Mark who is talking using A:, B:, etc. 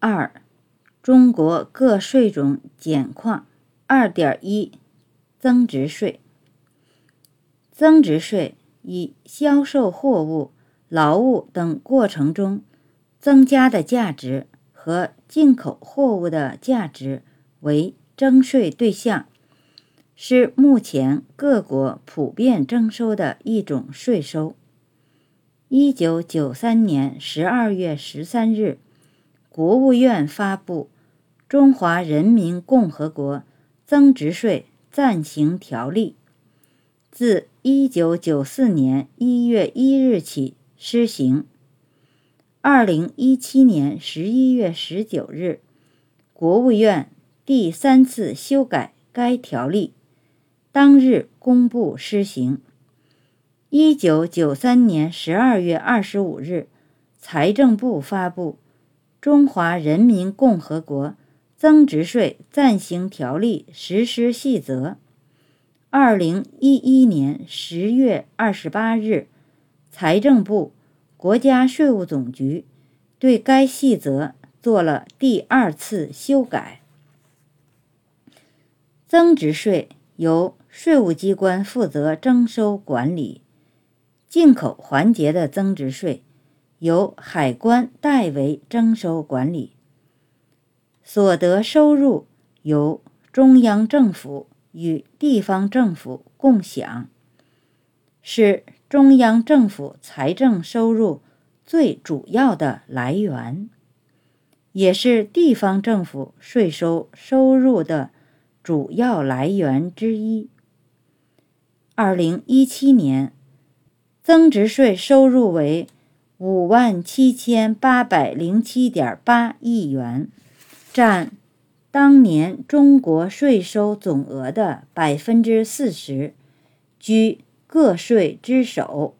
A: 二、中国各税种简况。二点一、增值税。增值税以销售货物、劳务等过程中增加的价值和进口货物的价值为征税对象，是目前各国普遍征收的一种税收。一九九三年十二月十三日。国务院发布《中华人民共和国增值税暂行条例》，自一九九四年一月一日起施行。二零一七年十一月十九日，国务院第三次修改该条例，当日公布施行。一九九三年十二月二十五日，财政部发布。《中华人民共和国增值税暂行条例实施细则》，二零一一年十月二十八日，财政部、国家税务总局对该细则做了第二次修改。增值税由税务机关负责征收管理，进口环节的增值税。由海关代为征收管理，所得收入由中央政府与地方政府共享，是中央政府财政收入最主要的来源，也是地方政府税收收入的主要来源之一。二零一七年，增值税收入为。五万七千八百零七点八亿元，占当年中国税收总额的百分之四十，居个税之首。